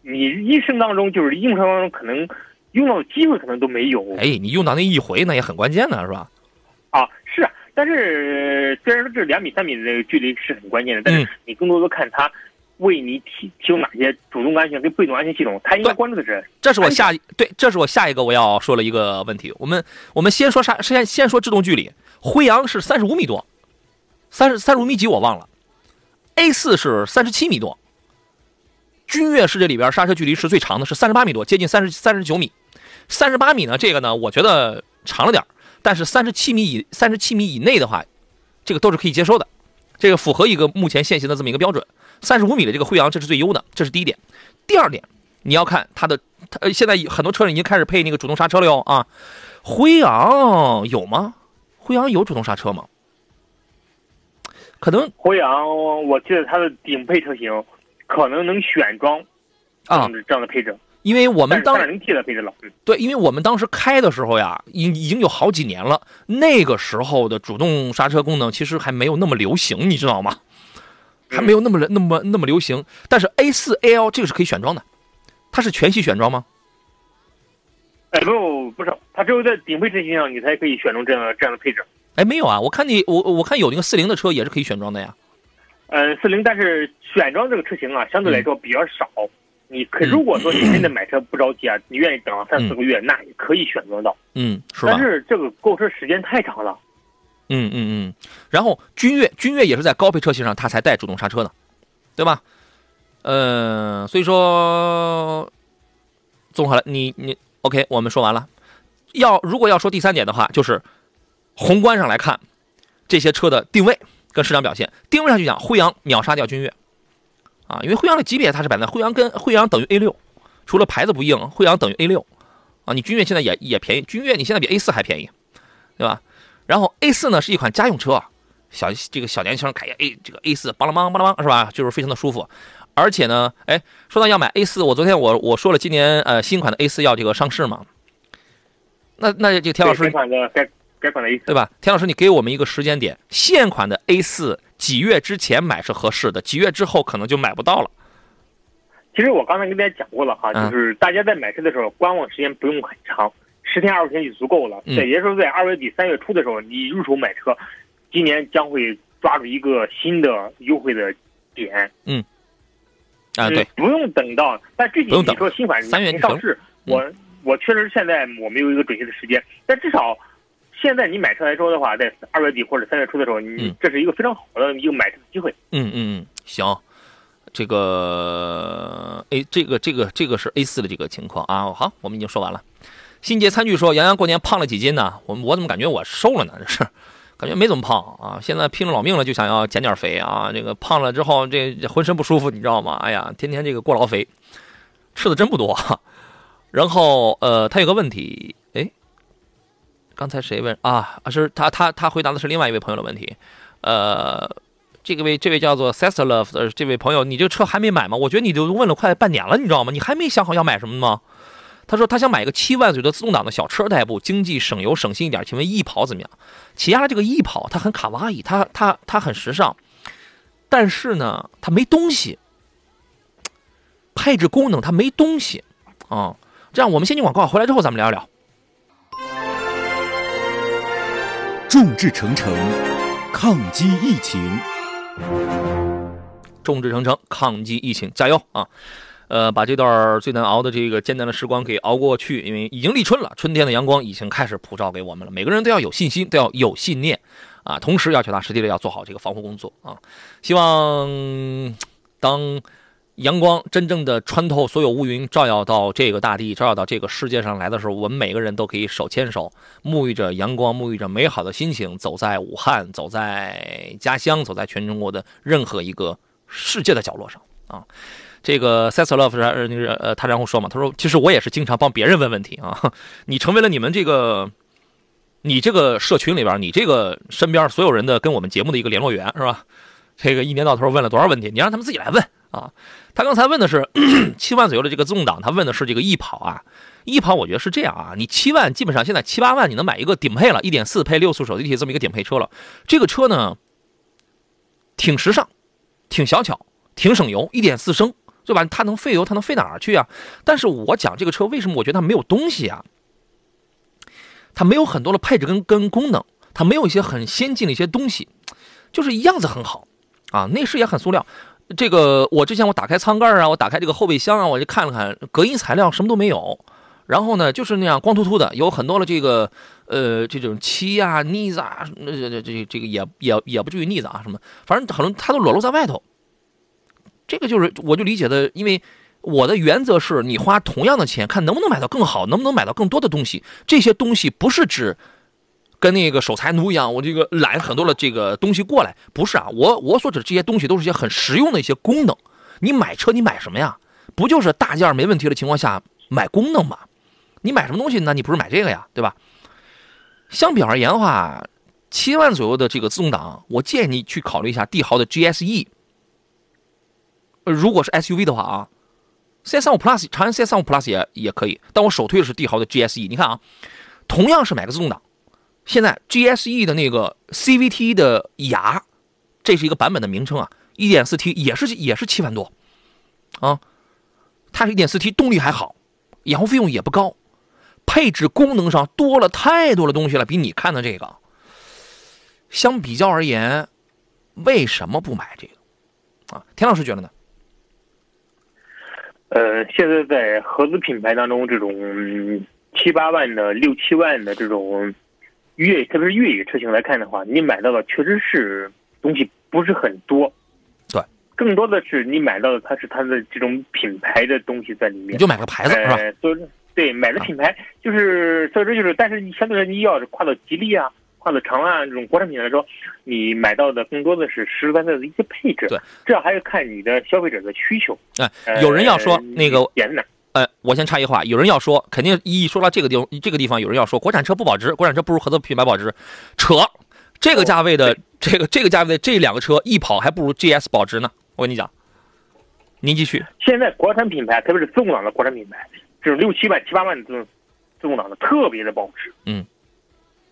你一生当中就是用车当中可能用到的机会可能都没有。哎，你用到那一回那也很关键呢是吧？啊，是啊，但是虽然说这两米三米的这个距离是很关键的，但是你更多的看它。为你提提供哪些主动安全跟被动安全系统？他应该关注的是，这是我下对，这是我下一个我要说了一个问题。我们我们先说啥？先先说制动距离。辉昂是三十五米多，三十三十五米几我忘了。A 四是三十七米多。君越是这里边刹车距离是最长的，是三十八米多，接近三十三十九米。三十八米呢，这个呢，我觉得长了点但是三十七米以三十七米以内的话，这个都是可以接受的，这个符合一个目前现行的这么一个标准。三十五米的这个辉昂，这是最优的，这是第一点。第二点，你要看它的，它现在很多车已经开始配那个主动刹车了哟啊。辉昂有吗？辉昂有主动刹车吗？可能辉昂，我记得它的顶配车型可能能选装啊这样的配置，因为我们当零 T 的配置了。对，因为我们当时开的时候呀，已已经有好几年了，那个时候的主动刹车功能其实还没有那么流行，你知道吗？还没有那么那么那么流行，但是 A 四 L 这个是可以选装的，它是全系选装吗？哎，不不是，它只有在顶配车型上你才可以选装这样这样的配置。哎，没有啊，我看你我我看有那个四零的车也是可以选装的呀。嗯，四零，但是选装这个车型啊，相对来说比较少。你可如果说你真的买车不着急啊，你愿意等三四个月，那也可以选择到。嗯，是吧？但是这个购车时间太长了。嗯嗯嗯。然后君越，君越也是在高配车型上它才带主动刹车的，对吧？嗯，所以说，综合来，你你 OK，我们说完了。要如果要说第三点的话，就是宏观上来看这些车的定位跟市场表现。定位上去讲，辉昂秒杀掉君越。啊，因为辉昂的级别它是摆在辉昂跟辉昂等于 A 六，除了牌子不硬，辉昂等于 A 六，啊，你君越现在也也便宜，君越你现在比 A 四还便宜，对吧？然后 A 四呢是一款家用车，小这个小年轻开 A 这个 A 四，邦啷邦邦啷邦是吧？就是非常的舒服，而且呢，哎，说到要买 A 四，我昨天我我说了今年呃新款的 A 四要这个上市嘛，那那这个田老师，A 对吧？田老师，你给我们一个时间点，现款的 A 四几月之前买是合适的，几月之后可能就买不到了。其实我刚才跟大家讲过了哈，就是大家在买车的时候，观望时间不用很长，十天二十天就足够了。对也就是说，在二月底三月初的时候，你入手买车，今年将会抓住一个新的优惠的点。嗯，啊对，不用等到，但具体你说新款三月上市，我我确实现在我没有一个准确的时间，但至少。现在你买车来说的话，在二月底或者三月初的时候，你这是一个非常好的一个买车的机会。嗯嗯嗯，行，这个 A 这个这个这个是 A 四的这个情况啊。好，我们已经说完了。新杰餐具说：“杨洋过年胖了几斤呢？我我怎么感觉我瘦了呢？这是感觉没怎么胖啊。现在拼了老命了，就想要减点肥啊。这个胖了之后，这浑身不舒服，你知道吗？哎呀，天天这个过劳肥，吃的真不多。然后呃，他有个问题。”刚才谁问啊？是他他他回答的是另外一位朋友的问题，呃，这个位这位叫做 Sister Love 的这位朋友，你这车还没买吗？我觉得你都问了快半年了，你知道吗？你还没想好要买什么吗？他说他想买个七万左右的自动挡的小车代步，经济省油省心一点，请问翼跑怎么样？起亚这个翼跑它很卡哇伊，它它它很时尚，但是呢，它没东西，配置功能它没东西啊。这样我们先进广告，回来之后咱们聊一聊。众志成城，抗击疫情。众志成城，抗击疫情，加油啊！呃，把这段最难熬的这个艰难的时光给熬过去，因为已经立春了，春天的阳光已经开始普照给我们了。每个人都要有信心，都要有信念啊！同时要脚踏实地的要做好这个防护工作啊！希望当。阳光真正的穿透所有乌云，照耀到这个大地，照耀到这个世界上来的时候，我们每个人都可以手牵手，沐浴着阳光，沐浴着美好的心情，走在武汉，走在家乡，走在全中国的任何一个世界的角落上啊！这个 s e s Love 是那个呃，他然后说嘛，他说其实我也是经常帮别人问问题啊，你成为了你们这个，你这个社群里边，你这个身边所有人的跟我们节目的一个联络员是吧？这个一年到头问了多少问题，你让他们自己来问啊！他刚才问的是 七万左右的这个自动挡，他问的是这个翼跑啊。翼跑我觉得是这样啊，你七万基本上现在七八万你能买一个顶配了，一点四配六速手自一体这么一个顶配车了。这个车呢，挺时尚，挺小巧，挺省油，一点四升，对吧？它能费油，它能费哪儿去啊？但是我讲这个车为什么我觉得它没有东西啊？它没有很多的配置跟跟功能，它没有一些很先进的一些东西，就是样子很好。啊，内饰也很塑料。这个我之前我打开舱盖啊，我打开这个后备箱啊，我就看了看，隔音材料什么都没有。然后呢，就是那样光秃秃的，有很多的这个呃这种漆啊、腻子啊，这这这这个也也也不至于腻子啊什么，反正可能它都裸露在外头。这个就是我就理解的，因为我的原则是你花同样的钱，看能不能买到更好，能不能买到更多的东西。这些东西不是指。跟那个守财奴一样，我这个揽很多的这个东西过来，不是啊，我我所指的这些东西都是一些很实用的一些功能。你买车你买什么呀？不就是大件没问题的情况下买功能吗？你买什么东西？那你不是买这个呀，对吧？相比而言的话，七万左右的这个自动挡，我建议你去考虑一下帝豪的 GSE。如果是 SUV 的话啊，CS35 Plus 长安 CS35 Plus 也也可以，但我首推的是帝豪的 GSE。你看啊，同样是买个自动挡。现在 GSE 的那个 CVT 的雅，这是一个版本的名称啊，1.4T 也是也是七万多，啊，它是一点四 T，动力还好，养护费用也不高，配置功能上多了太多的东西了，比你看的这个，相比较而言，为什么不买这个？啊，田老师觉得呢？呃，现在在合资品牌当中，这种七八万的、六七万的这种越，特别是越野车型来看的话，你买到的确实是东西不是很多。对，更多的是你买到的，它是它的这种品牌的东西在里面。你就买个牌子是吧？所以对，买的品牌就是，所以说就是，但是你相对来说，你要是跨到吉利啊。跨到长安这种国产品来说，你买到的更多的是实实在在的一些配置。对，这还是看你的消费者的需求。哎，有人要说那个严的。呃，我先插一话，有人要说，肯定一说到这个地方，这个地方有人要说，国产车不保值，国产车不如合资品牌保值，扯。这个价位的这个这个价位的这两个车一跑还不如 GS 保值呢。我跟你讲，您继续。现在国产品牌，特别是自动挡的国产品牌，这种六七万、七八万的自动自动挡的特别的保值。嗯。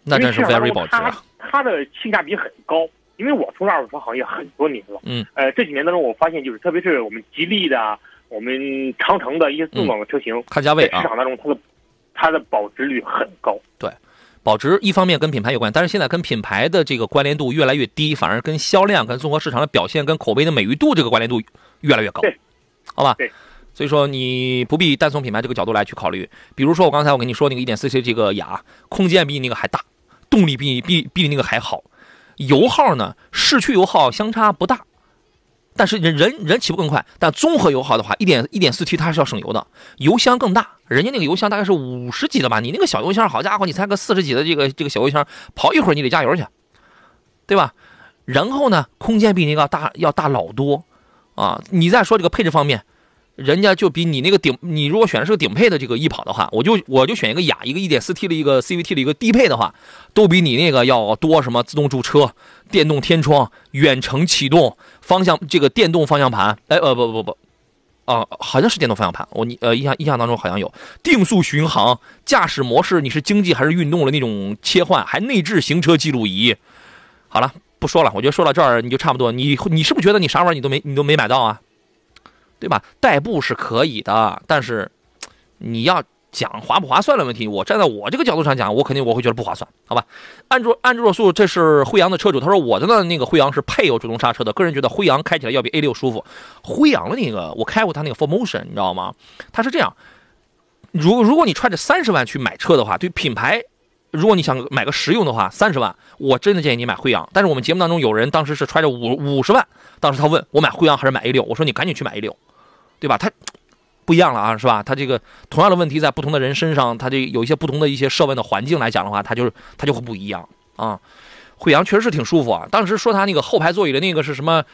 那真是 very 保值啊！它的性价比很高，因为我从事二手车行业很多年了。嗯。呃，这几年当中，我发现就是，特别是我们吉利的、我们长城的一些自动挡的车型，看价位啊，市场当中它的它的保值率很高。对，保值一方面跟品牌有关，但是现在跟品牌的这个关联度越来越低，反而跟销量、跟综合市场的表现、跟口碑的美誉度这个关联度越来越高。对，好吧。对。所以说你不必单从品牌这个角度来去考虑。比如说我刚才我跟你说那个 1.4T 这个雅，空间比你那个还大。动力比比比你那个还好，油耗呢？市区油耗相差不大，但是人人人起步更快。但综合油耗的话，一点一点四 T 它是要省油的，油箱更大。人家那个油箱大概是五十几的吧，你那个小油箱，好家伙，你才个四十几的这个这个小油箱，跑一会儿你得加油去，对吧？然后呢，空间比那个大要大老多啊！你再说这个配置方面。人家就比你那个顶，你如果选的是个顶配的这个翼跑的话，我就我就选一个雅，一个 1.4T 的一个 CVT 的一个低配的话，都比你那个要多什么自动驻车、电动天窗、远程启动、方向这个电动方向盘，哎呃不不不，啊好像是电动方向盘，我你呃印象印象当中好像有定速巡航、驾驶模式，你是经济还是运动的那种切换，还内置行车记录仪。好了，不说了，我觉得说到这儿你就差不多，你你是不是觉得你啥玩意儿你都没你都没买到啊？对吧？代步是可以的，但是你要讲划不划算的问题，我站在我这个角度上讲，我肯定我会觉得不划算，好吧？安卓安卓素，这是辉昂的车主，他说我的呢那个辉昂是配有主动刹车的，个人觉得辉昂开起来要比 A 六舒服。辉昂的那个我开过他那个 Formotion，你知道吗？他是这样，如如果你揣着三十万去买车的话，对品牌，如果你想买个实用的话，三十万，我真的建议你买辉昂。但是我们节目当中有人当时是揣着五五十万，当时他问我买辉昂还是买 A 六，我说你赶紧去买 A 六。对吧？它不一样了啊，是吧？它这个同样的问题在不同的人身上，它就有一些不同的一些设问的环境来讲的话，它就是它就会不一样啊。惠阳确实是挺舒服啊。当时说它那个后排座椅的那个是什么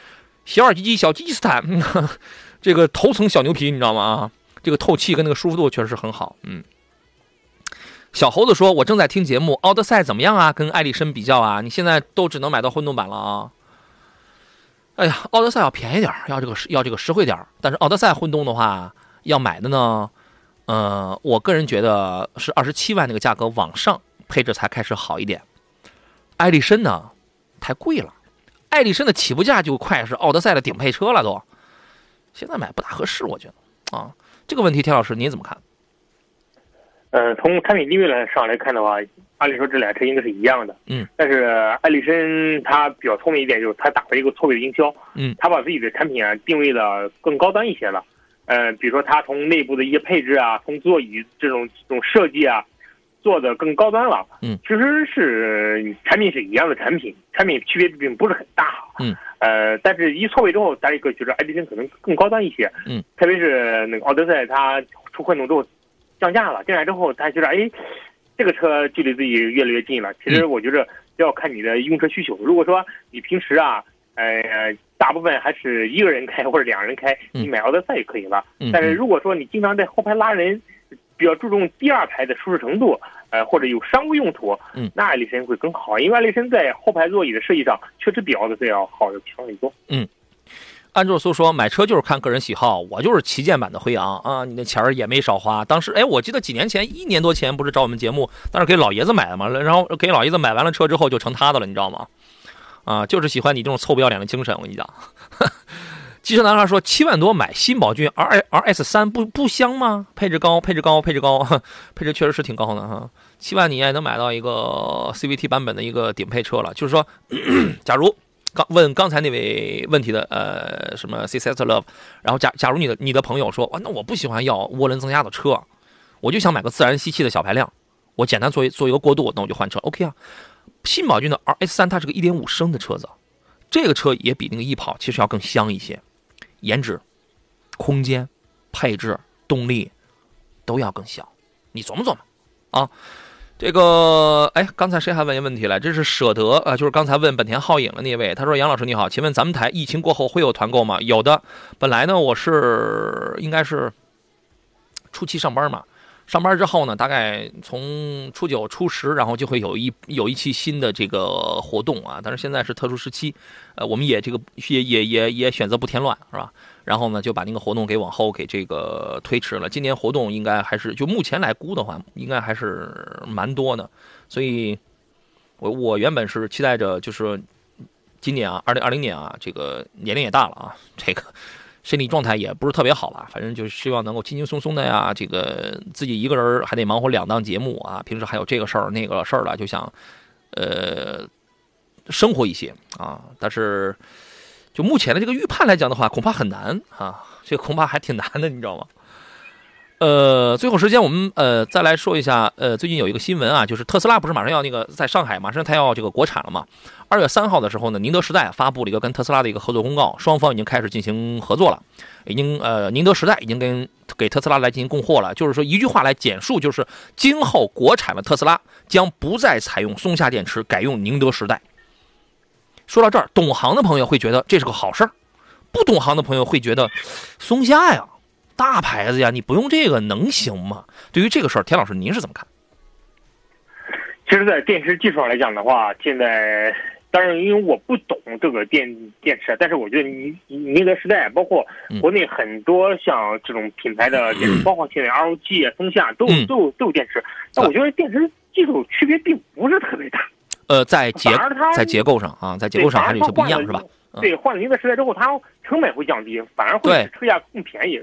小耳机机小吉斯坦，这个头层小牛皮，你知道吗？啊，这个透气跟那个舒服度确实是很好。嗯。小猴子说：“我正在听节目，奥德赛怎么样啊？跟艾力绅比较啊？你现在都只能买到混动版了啊。”哎呀，奥德赛要便宜点要这个要这个实惠点但是奥德赛混动的话，要买的呢，呃，我个人觉得是二十七万那个价格往上，配置才开始好一点。艾力绅呢，太贵了，艾力绅的起步价就快是奥德赛的顶配车了都，现在买不大合适，我觉得啊，这个问题，田老师您怎么看？呃，从产品定位来上来看的话。按理说这俩车应该是一样的，嗯，但是艾力绅它比较聪明一点，就是它打了一个错位营销，嗯，它把自己的产品啊定位的更高端一些了，呃，比如说它从内部的一些配置啊，从座椅这种这种设计啊，做的更高端了，嗯，其实是产品是一样的产品，产品区别并不是很大，嗯，呃，但是一错位之后，咱一个觉得艾力绅可能更高端一些，嗯，特别是那个奥德赛它出混动之后降价了，降价之后他觉得哎。这个车距离自己越来越近了。其实我觉得要看你的用车需求。如果说你平时啊，呃，大部分还是一个人开或者两人开，你买奥德赛就可以了。但是如果说你经常在后排拉人，比较注重第二排的舒适程度，呃，或者有商务用途，那艾力绅会更好。因为艾力绅在后排座椅的设计上确实比奥德赛要好，要强很多。嗯。安卓苏说：“买车就是看个人喜好，我就是旗舰版的辉昂啊，你那钱儿也没少花。当时，哎，我记得几年前，一年多前不是找我们节目，当时给老爷子买的嘛，然后给老爷子买完了车之后就成他的了，你知道吗？啊，就是喜欢你这种臭不要脸的精神，我跟你讲。机车男孩说：“七万多买新宝骏 R R S 三不不香吗？配置高，配置高，配置高，配置确实是挺高的哈。七万你也能买到一个 CVT 版本的一个顶配车了。就是说，假如刚问刚才那位问题的呃什么 C S Love，然后假假如你的你的朋友说，哇，那我不喜欢要涡轮增压的车，我就想买个自然吸气的小排量，我简单做一做一个过渡，那我就换车，OK 啊。新宝骏的 R S 三它是个1.5升的车子，这个车也比那个翼跑其实要更香一些。”颜值、空间、配置、动力都要更小，你琢磨琢磨啊！这个，哎，刚才谁还问一问题来？这是舍得啊，就是刚才问本田皓影的那位，他说：“杨老师你好，请问咱们台疫情过后会有团购吗？”有的，本来呢我是应该是初期上班嘛。上班之后呢，大概从初九、初十，然后就会有一有一期新的这个活动啊。但是现在是特殊时期，呃，我们也这个也也也也选择不添乱，是吧？然后呢，就把那个活动给往后给这个推迟了。今年活动应该还是就目前来估的话，应该还是蛮多的。所以，我我原本是期待着，就是今年啊，二零二零年啊，这个年龄也大了啊，这个。身体状态也不是特别好吧，反正就是希望能够轻轻松松的呀。这个自己一个人还得忙活两档节目啊，平时还有这个事儿那个事儿了，就想，呃，生活一些啊。但是，就目前的这个预判来讲的话，恐怕很难啊，这恐怕还挺难的，你知道吗？呃，最后时间我们呃再来说一下，呃，最近有一个新闻啊，就是特斯拉不是马上要那个在上海马上它要这个国产了嘛？二月三号的时候呢，宁德时代发布了一个跟特斯拉的一个合作公告，双方已经开始进行合作了，已经呃宁德时代已经跟给特斯拉来进行供货了。就是说一句话来简述，就是今后国产的特斯拉将不再采用松下电池，改用宁德时代。说到这儿，懂行的朋友会觉得这是个好事儿，不懂行的朋友会觉得松下呀。大牌子呀，你不用这个能行吗？对于这个事儿，田老师您是怎么看？其实，在电池技术上来讲的话，现在当然因为我不懂这个电电池，但是我觉得宁宁德时代，包括国内很多像这种品牌的电池，包括现在 LG 啊、松下都有都有都有电池，但我觉得电池技术区别并不是特别大。呃，在结在结构上啊，在结构上还是有些不一样，是吧？对，换了宁德时代之后，它成本会降低，反而会使车价更便宜，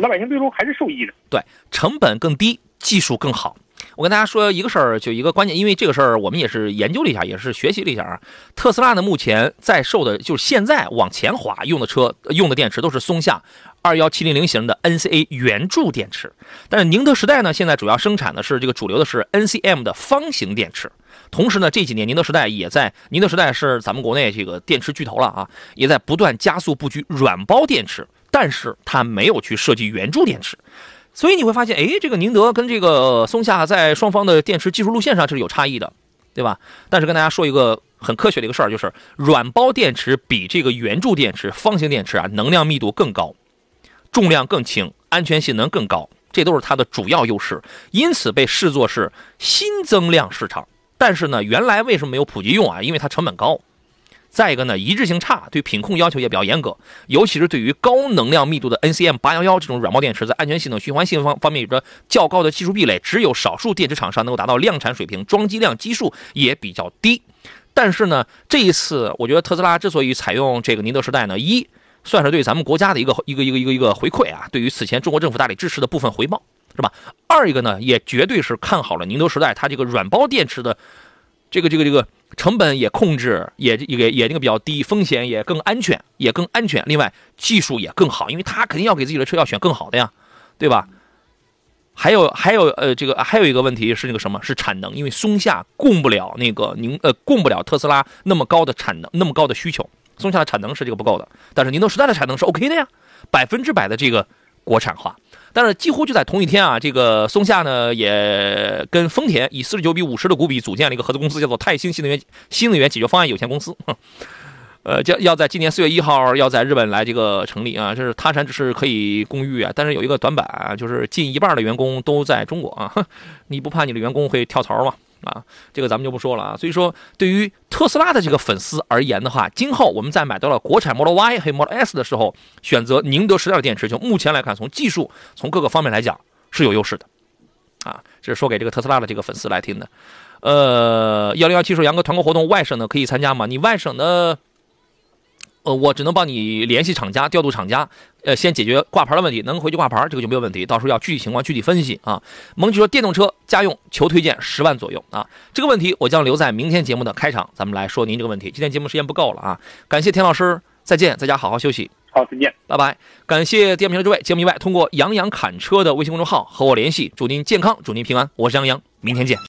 老百姓最终还是受益的。对，成本更低，技术更好。我跟大家说一个事儿，就一个关键，因为这个事儿我们也是研究了一下，也是学习了一下啊。特斯拉呢，目前在售的，就是现在往前滑用的车用的电池都是松下二幺七零零型的 NCA 圆柱电池，但是宁德时代呢，现在主要生产的是这个主流的是 NCM 的方形电池。同时呢，这几年宁德时代也在，宁德时代是咱们国内这个电池巨头了啊，也在不断加速布局软包电池，但是它没有去设计圆柱电池，所以你会发现，哎，这个宁德跟这个松下在双方的电池技术路线上是有差异的，对吧？但是跟大家说一个很科学的一个事儿，就是软包电池比这个圆柱电池、方形电池啊，能量密度更高，重量更轻，安全性能更高，这都是它的主要优势，因此被视作是新增量市场。但是呢，原来为什么没有普及用啊？因为它成本高，再一个呢，一致性差，对品控要求也比较严格，尤其是对于高能量密度的 NCM 八幺幺这种软包电池，在安全性能、循环性方方面有着较高的技术壁垒，只有少数电池厂商能够达到量产水平，装机量基数也比较低。但是呢，这一次我觉得特斯拉之所以采用这个宁德时代呢，一算是对咱们国家的一个一个一个一个一个回馈啊，对于此前中国政府大力支持的部分回报。是吧？二一个呢，也绝对是看好了宁德时代，它这个软包电池的这个这个这个成本也控制，也也也那个比较低，风险也更安全，也更安全。另外技术也更好，因为它肯定要给自己的车要选更好的呀，对吧？还有还有呃，这个还有一个问题是那个什么？是产能，因为松下供不了那个宁呃供不了特斯拉那么高的产能，那么高的需求，松下的产能是这个不够的。但是宁德时代的产能是 OK 的呀，百分之百的这个国产化。但是几乎就在同一天啊，这个松下呢也跟丰田以四十九比五十的股比组建了一个合资公司，叫做泰兴新能源新能源解决方案有限公司。呃，要要在今年四月一号要在日本来这个成立啊，这是他山只是可以攻玉啊。但是有一个短板，就是近一半的员工都在中国啊，你不怕你的员工会跳槽吗？啊，这个咱们就不说了啊。所以说，对于特斯拉的这个粉丝而言的话，今后我们在买到了国产 Model Y 和 Model S 的时候，选择宁德时代的电池，就目前来看，从技术从各个方面来讲是有优势的。啊，这是说给这个特斯拉的这个粉丝来听的。呃，幺零幺七说杨哥团购活动外省的可以参加吗？你外省的呃，我只能帮你联系厂家，调度厂家，呃，先解决挂牌的问题，能回去挂牌，这个就没有问题。到时候要具体情况具体分析啊。蒙奇说，电动车家用求推荐十万左右啊，这个问题我将留在明天节目的开场，咱们来说您这个问题。今天节目时间不够了啊，感谢田老师，再见，在家好好休息。好，再见，拜拜。感谢电瓶车诸位，节目以外通过杨洋侃车的微信公众号和我联系，祝您健康，祝您平安。我是杨洋，明天见。